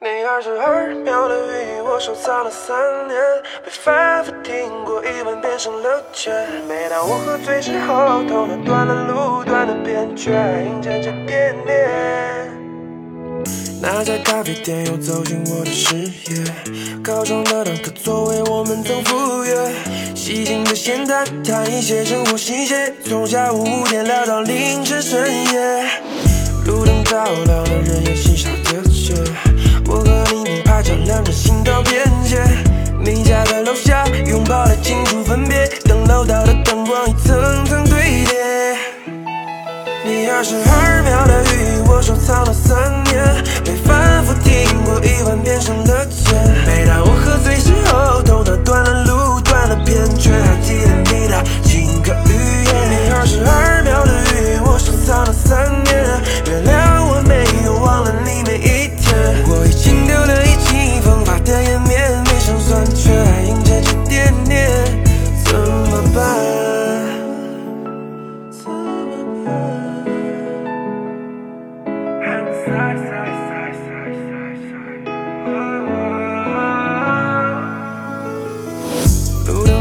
你二十二秒的语音，我收藏了三年，被反复听过一万遍，成了茧。每当我喝醉之后，头脑断了路，断了边，却还硬缠着惦念。那家咖啡店又走进我的视野，靠窗的两个座位，我们曾赴约。细心的闲谈，谈一些生活细节，从下午五点聊到凌晨深夜。路灯照亮了人烟稀少的街，你并排丈量着心跳边界。你家的楼下拥抱的清楚分别，等楼道的灯光一层层堆叠。你二十二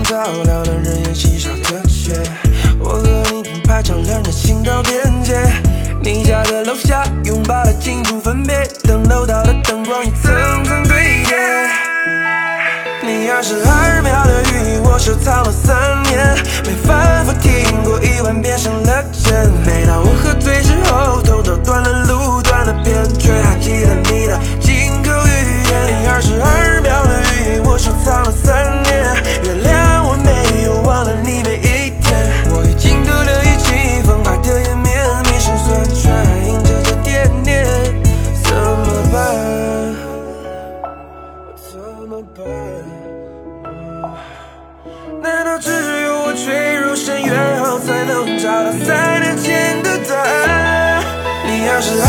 照亮了人烟稀少的街，我和你并排丈量着心到边界。你家的楼下拥抱的庆祝分别，等楼道的灯光一层层堆叠。你二十二秒的语音，我收藏了三年，难道只有我坠入深渊后，才能找到三年前的答案？你要是爱